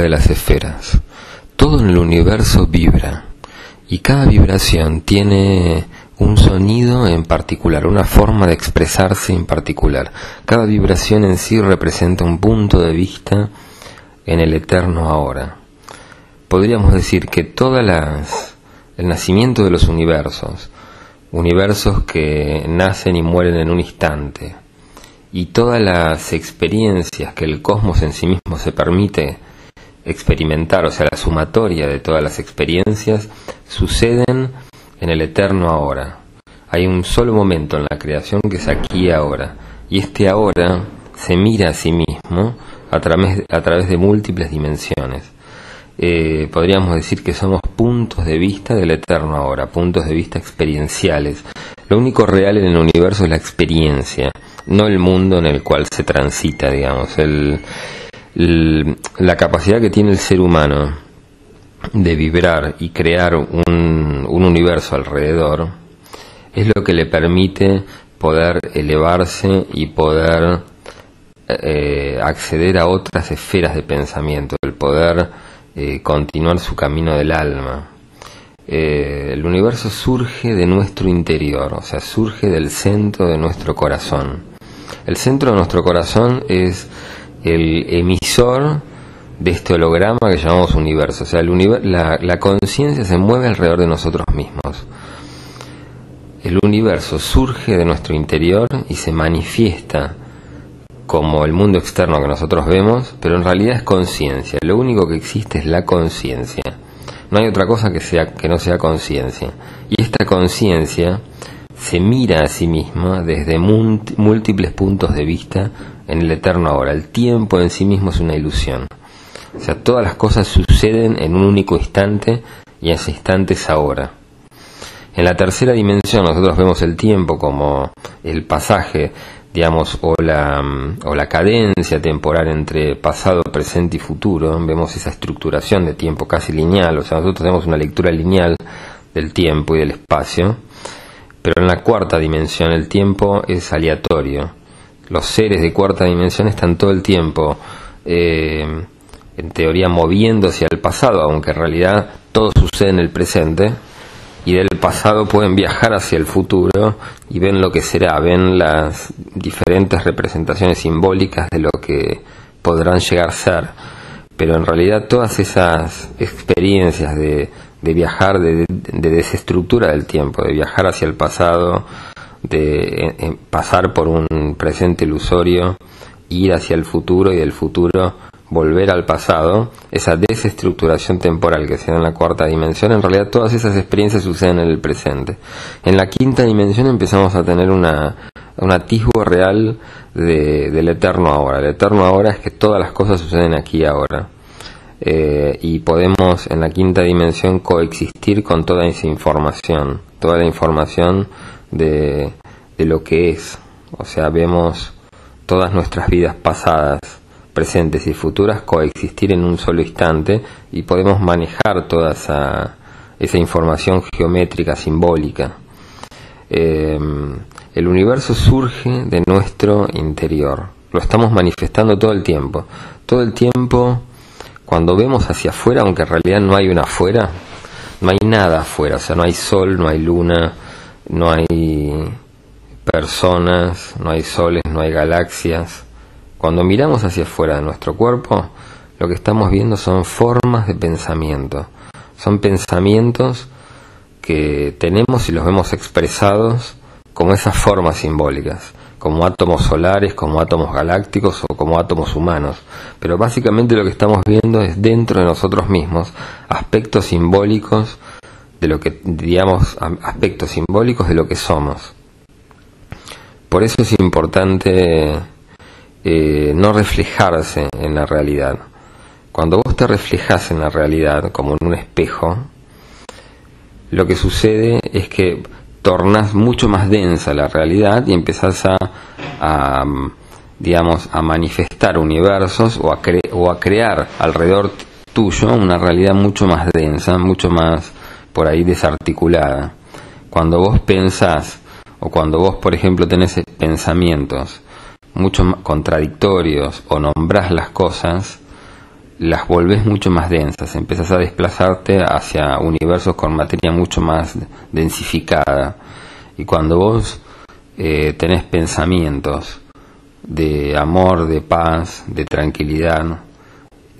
de las esferas. Todo en el universo vibra y cada vibración tiene un sonido en particular, una forma de expresarse en particular. Cada vibración en sí representa un punto de vista en el eterno ahora. Podríamos decir que todas las el nacimiento de los universos, universos que nacen y mueren en un instante, y todas las experiencias que el cosmos en sí mismo se permite experimentar, o sea, la sumatoria de todas las experiencias, suceden en el eterno ahora. Hay un solo momento en la creación que es aquí y ahora, y este ahora se mira a sí mismo a través, de múltiples dimensiones. Eh, podríamos decir que somos puntos de vista del eterno ahora, puntos de vista experienciales. Lo único real en el universo es la experiencia no el mundo en el cual se transita, digamos, el, la capacidad que tiene el ser humano de vibrar y crear un, un universo alrededor es lo que le permite poder elevarse y poder eh, acceder a otras esferas de pensamiento, el poder eh, continuar su camino del alma. Eh, el universo surge de nuestro interior, o sea, surge del centro de nuestro corazón. El centro de nuestro corazón es el emisor de este holograma que llamamos universo. O sea, la, la conciencia se mueve alrededor de nosotros mismos. El universo surge de nuestro interior y se manifiesta como el mundo externo que nosotros vemos, pero en realidad es conciencia. Lo único que existe es la conciencia. No hay otra cosa que, sea, que no sea conciencia. Y esta conciencia se mira a sí misma desde múltiples puntos de vista en el eterno ahora. El tiempo en sí mismo es una ilusión. O sea, todas las cosas suceden en un único instante y ese instante es ahora. En la tercera dimensión nosotros vemos el tiempo como el pasaje, digamos, o la, o la cadencia temporal entre pasado, presente y futuro. Vemos esa estructuración de tiempo casi lineal, o sea, nosotros tenemos una lectura lineal del tiempo y del espacio pero en la cuarta dimensión el tiempo es aleatorio. Los seres de cuarta dimensión están todo el tiempo, eh, en teoría, moviéndose al pasado, aunque en realidad todo sucede en el presente, y del pasado pueden viajar hacia el futuro y ven lo que será, ven las diferentes representaciones simbólicas de lo que podrán llegar a ser. Pero en realidad todas esas experiencias de de viajar, de, desestructura del tiempo, de viajar hacia el pasado, de pasar por un presente ilusorio, ir hacia el futuro y del futuro volver al pasado, esa desestructuración temporal que se da en la cuarta dimensión, en realidad todas esas experiencias suceden en el presente. En la quinta dimensión empezamos a tener una, un atisbo real de, del eterno ahora. El eterno ahora es que todas las cosas suceden aquí ahora. Eh, y podemos en la quinta dimensión coexistir con toda esa información, toda la información de, de lo que es. O sea, vemos todas nuestras vidas pasadas, presentes y futuras coexistir en un solo instante y podemos manejar toda esa, esa información geométrica, simbólica. Eh, el universo surge de nuestro interior, lo estamos manifestando todo el tiempo. Todo el tiempo cuando vemos hacia afuera, aunque en realidad no hay una afuera, no hay nada afuera, o sea, no hay sol, no hay luna, no hay personas, no hay soles, no hay galaxias. Cuando miramos hacia afuera de nuestro cuerpo, lo que estamos viendo son formas de pensamiento, son pensamientos que tenemos y los vemos expresados como esas formas simbólicas como átomos solares, como átomos galácticos o como átomos humanos. Pero básicamente lo que estamos viendo es dentro de nosotros mismos aspectos simbólicos de lo que, digamos, aspectos simbólicos de lo que somos. Por eso es importante eh, no reflejarse en la realidad. Cuando vos te reflejas en la realidad como en un espejo, lo que sucede es que tornas mucho más densa la realidad y empezás a, digamos, a manifestar universos o a, o a crear alrededor tuyo una realidad mucho más densa, mucho más por ahí desarticulada. Cuando vos pensás o cuando vos, por ejemplo, tenés pensamientos mucho más contradictorios o nombrás las cosas, las volvés mucho más densas, empezás a desplazarte hacia universos con materia mucho más densificada. Y cuando vos eh, tenés pensamientos de amor, de paz, de tranquilidad,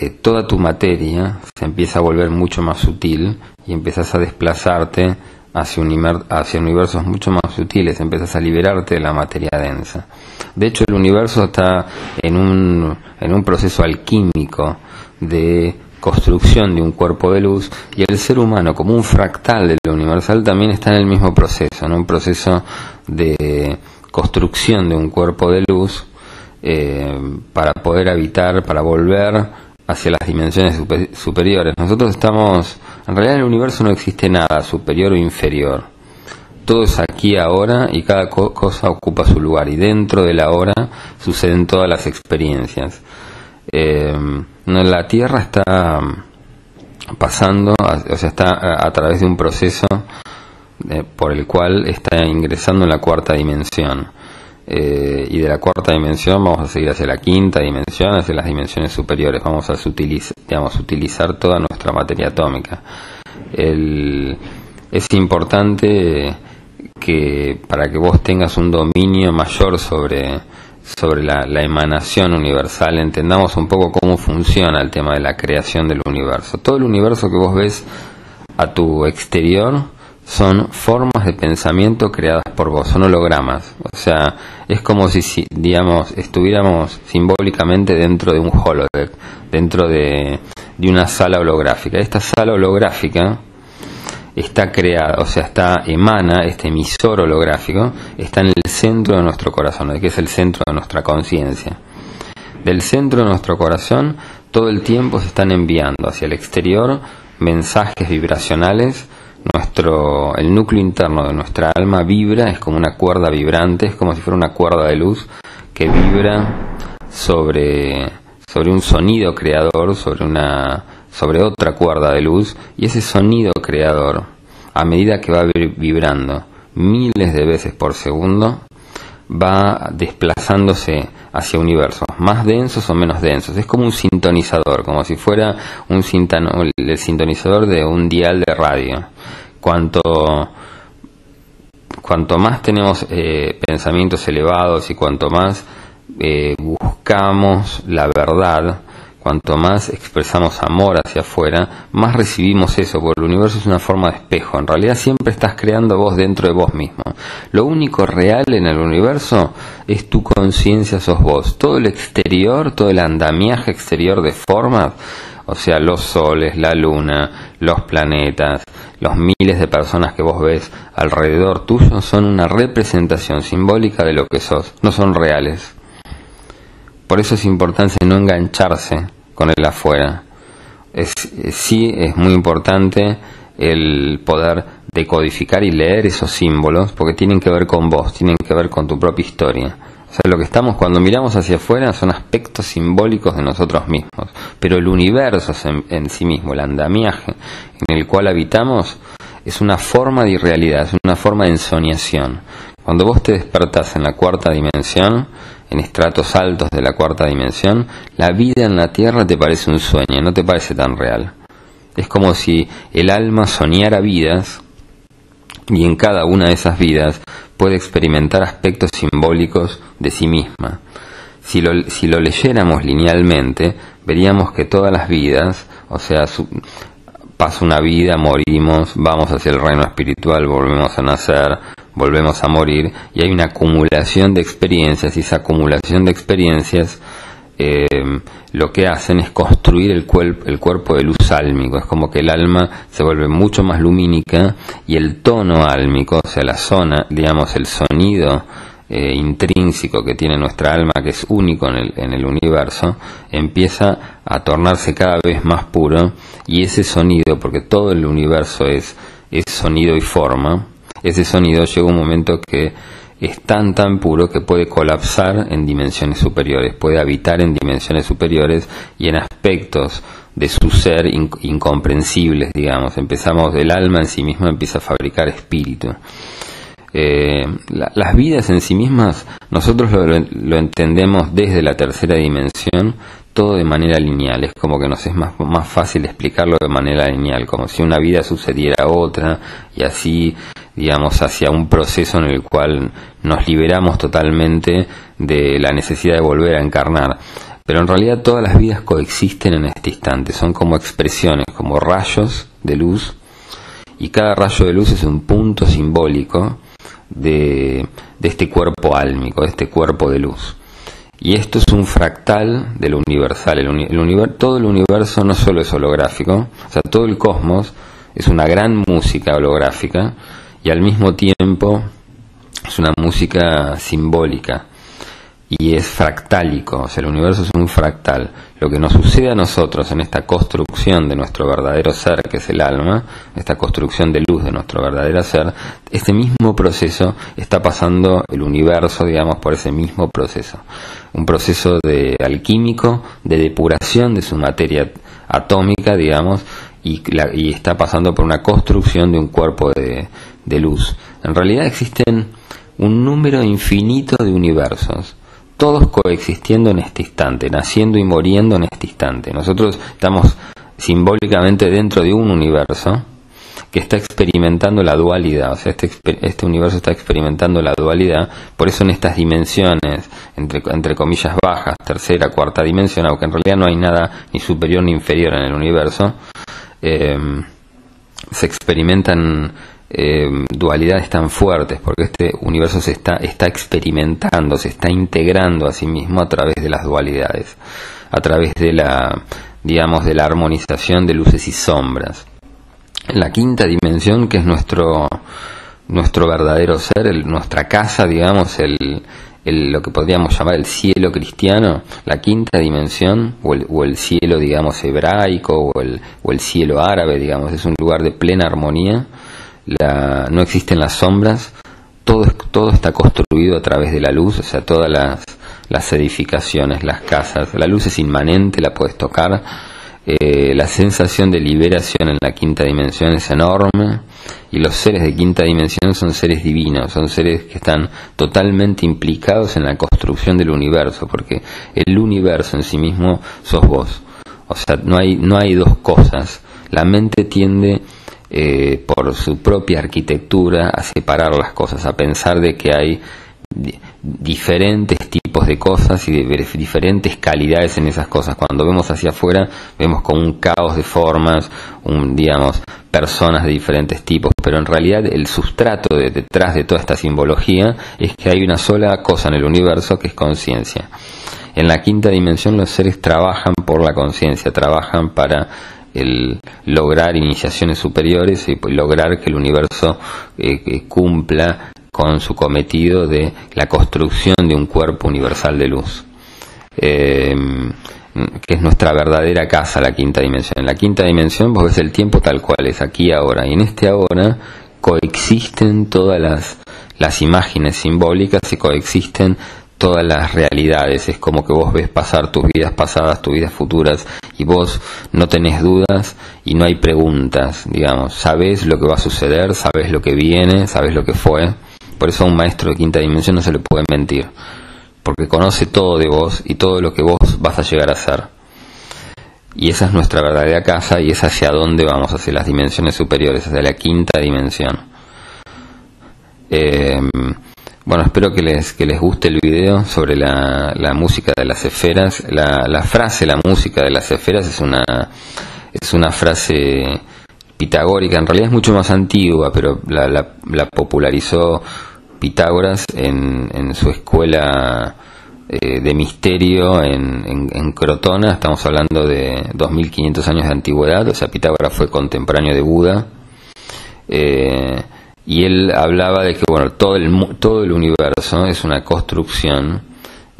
eh, toda tu materia se empieza a volver mucho más sutil y empiezas a desplazarte hacia, hacia universos mucho más sutiles, empiezas a liberarte de la materia densa. De hecho, el universo está en un, en un proceso alquímico de construcción de un cuerpo de luz y el ser humano como un fractal de lo universal también está en el mismo proceso, en un proceso de construcción de un cuerpo de luz eh, para poder habitar, para volver hacia las dimensiones superiores. Nosotros estamos, en realidad en el universo no existe nada superior o inferior. Todo es aquí ahora y cada cosa ocupa su lugar y dentro de la hora suceden todas las experiencias. Eh, la Tierra está pasando, o sea, está a, través de un proceso eh, por el cual está ingresando en la cuarta dimensión. Eh, y de la cuarta dimensión vamos a seguir hacia la quinta dimensión, hacia las dimensiones superiores. Vamos a digamos, utilizar toda nuestra materia atómica. es importante que para que vos tengas un dominio mayor sobre sobre la, emanación universal, entendamos un poco cómo funciona el tema de la creación del universo. Todo el universo que vos ves a tu exterior son formas de pensamiento creadas por vos, son hologramas. O sea, es como si, digamos, estuviéramos simbólicamente dentro de un holodeck, dentro de, de una sala holográfica. Esta sala holográfica está creada, o sea, está emana, este emisor holográfico, está en el centro de nuestro corazón, que es el centro de nuestra conciencia. Del centro de nuestro corazón, todo el tiempo se están enviando hacia el exterior mensajes vibracionales. Nuestro, el núcleo interno de nuestra alma vibra, es como una cuerda vibrante, es como si fuera una cuerda de luz que vibra sobre, sobre un sonido creador, sobre una sobre otra cuerda de luz y ese sonido creador, a medida que va vibrando miles de veces por segundo, va desplazándose hacia universos más densos o menos densos. Es como un sintonizador, como si fuera un el sintonizador de un dial de radio. Cuanto, cuanto más tenemos eh, pensamientos elevados y cuanto más eh, buscamos la verdad, Cuanto más expresamos amor hacia afuera, más recibimos eso, porque el universo es una forma de espejo. En realidad siempre estás creando vos dentro de vos mismo. Lo único real en el universo es tu conciencia, sos vos. Todo el exterior, todo el andamiaje exterior de formas, o sea, los soles, la luna, los planetas, los miles de personas que vos ves alrededor tuyo, son una representación simbólica de lo que sos, no son reales. Por eso es importante no engancharse con el afuera. Es, sí es muy importante el poder decodificar y leer esos símbolos porque tienen que ver con vos, tienen que ver con tu propia historia. O sea, lo que estamos cuando miramos hacia afuera son aspectos simbólicos de nosotros mismos, pero el universo en, en sí mismo, el andamiaje en el cual habitamos, es una forma de irrealidad, es una forma de ensoñación. Cuando vos te despertás en la cuarta dimensión, en estratos altos de la cuarta dimensión, la vida en la Tierra te parece un sueño, no te parece tan real. Es como si el alma soñara vidas y en cada una de esas vidas puede experimentar aspectos simbólicos de sí misma. Si lo, si lo leyéramos linealmente, veríamos que todas las vidas, o sea, pasa una vida, morimos, vamos hacia el reino espiritual, volvemos a nacer, volvemos a morir y hay una acumulación de experiencias y esa acumulación de experiencias eh, lo que hacen es construir el, el cuerpo de luz álmico, es como que el alma se vuelve mucho más lumínica y el tono álmico, o sea, la zona, digamos, el sonido eh, intrínseco que tiene nuestra alma, que es único en el, en el universo, empieza a tornarse cada vez más puro y ese sonido, porque todo el universo es, es sonido y forma, ese sonido llega un momento que es tan tan puro que puede colapsar en dimensiones superiores, puede habitar en dimensiones superiores y en aspectos de su ser incomprensibles, digamos. Empezamos, el alma en sí misma empieza a fabricar espíritu. Eh, las vidas en sí mismas, nosotros lo, lo, entendemos desde la tercera dimensión, todo de manera lineal, es como que nos es más, más fácil explicarlo de manera lineal, como si una vida sucediera otra y así, digamos, hacia un proceso en el cual nos liberamos totalmente de la necesidad de volver a encarnar. Pero en realidad todas las vidas coexisten en este instante, son como expresiones, como rayos de luz, y cada rayo de luz es un punto simbólico de, de este cuerpo álmico, de este cuerpo de luz. Y esto es un fractal de lo universal. El, todo el universo no solo es holográfico, o sea, todo el cosmos es una gran música holográfica y al mismo tiempo es una música simbólica y es fractálico, o sea, el universo es un fractal. Lo que nos sucede a nosotros en esta construcción de nuestro verdadero ser, que es el alma, esta construcción de luz de nuestro verdadero ser, este mismo proceso está pasando el universo, digamos, por ese mismo proceso. Un proceso de alquímico, de depuración de su materia atómica, digamos, y, y está pasando por una construcción de un cuerpo de, de luz. En realidad existen un número infinito de universos todos coexistiendo en este instante, naciendo y muriendo en este instante. Nosotros estamos simbólicamente dentro de un universo que está experimentando la dualidad, o sea, este, este universo está experimentando la dualidad, por eso en estas dimensiones, entre, entre comillas bajas, tercera, cuarta dimensión, aunque en realidad no hay nada ni superior ni inferior en el universo, eh, se experimentan eh, dualidades tan fuertes, porque este universo se está, experimentando, se está integrando a sí mismo a través de las dualidades, a través de la, digamos, de la armonización de luces y sombras. La quinta dimensión, que es nuestro, nuestro verdadero ser, nuestra casa, digamos, el, lo que podríamos llamar el cielo cristiano, la quinta dimensión, o el, o el cielo, digamos, hebraico, o el, o el cielo árabe, digamos, es un lugar de plena armonía, la, no existen las sombras, todo, todo está construido a través de la luz, o sea, todas las, las edificaciones, las casas, la luz es inmanente, la puedes tocar, eh, la sensación de liberación en la quinta dimensión es enorme y los seres de quinta dimensión son seres divinos, son seres que están totalmente implicados en la construcción del universo, porque el universo en sí mismo sos vos. O sea, no hay, no hay dos cosas. La mente tiende eh, por su propia arquitectura a separar las cosas, a pensar de que hay diferentes tipos de cosas y de diferentes calidades en esas cosas. Cuando vemos hacia afuera, vemos como un caos de formas, un, digamos, personas de diferentes tipos, pero en realidad el sustrato de, detrás de toda esta simbología es que hay una sola cosa en el universo que es conciencia. En la quinta dimensión los seres trabajan por la conciencia, trabajan para el lograr iniciaciones superiores y pues, lograr que el universo eh, cumpla con su cometido de la construcción de un cuerpo universal de luz, eh, que es nuestra verdadera casa, la quinta dimensión. En la quinta dimensión vos ves el tiempo tal cual es, aquí ahora, y en este ahora coexisten todas las, las imágenes simbólicas y coexisten todas las realidades. Es como que vos ves pasar tus vidas pasadas, tus vidas futuras, y vos no tenés dudas y no hay preguntas, digamos. Sabes lo que va a suceder, sabes lo que viene, sabes lo que fue. Por eso a un maestro de quinta dimensión no se le puede mentir, porque conoce todo de vos y todo lo que vos vas a llegar a ser. Y esa es nuestra verdadera casa y es hacia dónde vamos, hacia las dimensiones superiores, hacia la quinta dimensión. Eh, bueno, espero que les, que les guste el video sobre la, la música de las esferas. La, la, frase, la música de las esferas es una, es una frase pitagórica, en realidad es mucho más antigua, pero la, la, popularizó Pitágoras en, en su escuela eh, de misterio en, en, Crotona, estamos hablando de 2500 años de antigüedad, o sea, Pitágoras fue contemporáneo de Buda. Eh, y él hablaba de que bueno todo el todo el universo es una construcción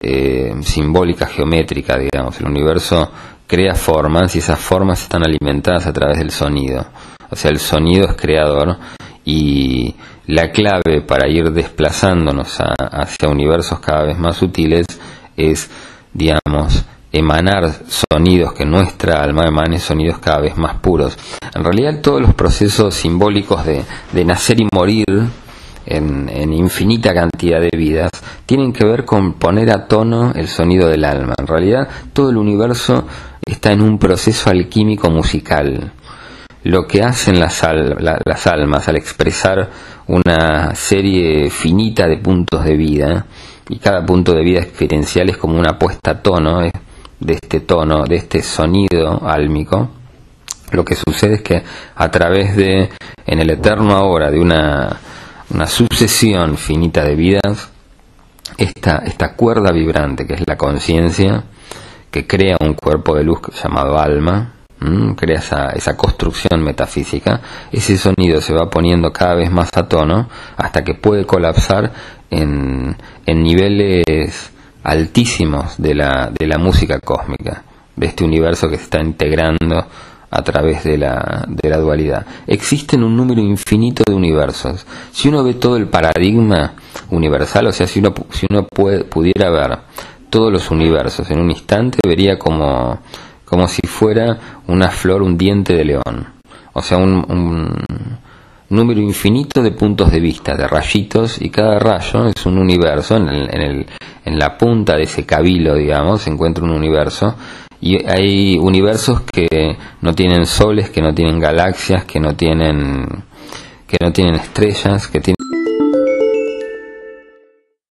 eh, simbólica geométrica digamos. El universo crea formas y esas formas están alimentadas a través del sonido. O sea el sonido es creador y la clave para ir desplazándonos hacia universos cada vez más sutiles es digamos emanar sonidos, que nuestra alma emane sonidos cada vez más puros. En realidad todos los procesos simbólicos de, nacer y morir en, infinita cantidad de vidas, tienen que ver con poner a tono el sonido del alma. En realidad, todo el universo está en un proceso alquímico musical. Lo que hacen las, las almas al expresar una serie finita de puntos de vida, y cada punto de vida experiencial es como una puesta a tono de este tono, de este sonido álmico, lo que sucede es que a través de, en el eterno ahora, de una una sucesión finita de vidas, esta, esta cuerda vibrante que es la conciencia, que crea un cuerpo de luz llamado alma, crea esa, esa construcción metafísica, ese sonido se va poniendo cada vez más a tono hasta que puede colapsar en, en niveles altísimos de la, de la música cósmica, de este universo que se está integrando a través de la, de la dualidad. Existen un número infinito de universos. Si uno ve todo el paradigma universal, o sea, si uno, si uno pudiera ver todos los universos en un instante, vería como, como si fuera una flor, un diente de león. O sea, un, un número infinito de puntos de vista, de rayitos, y cada rayo es un universo. En, el, en, el, en la punta de ese cabilo, digamos, se encuentra un universo y hay universos que no tienen soles, que no tienen galaxias, que no tienen que no tienen estrellas, que tienen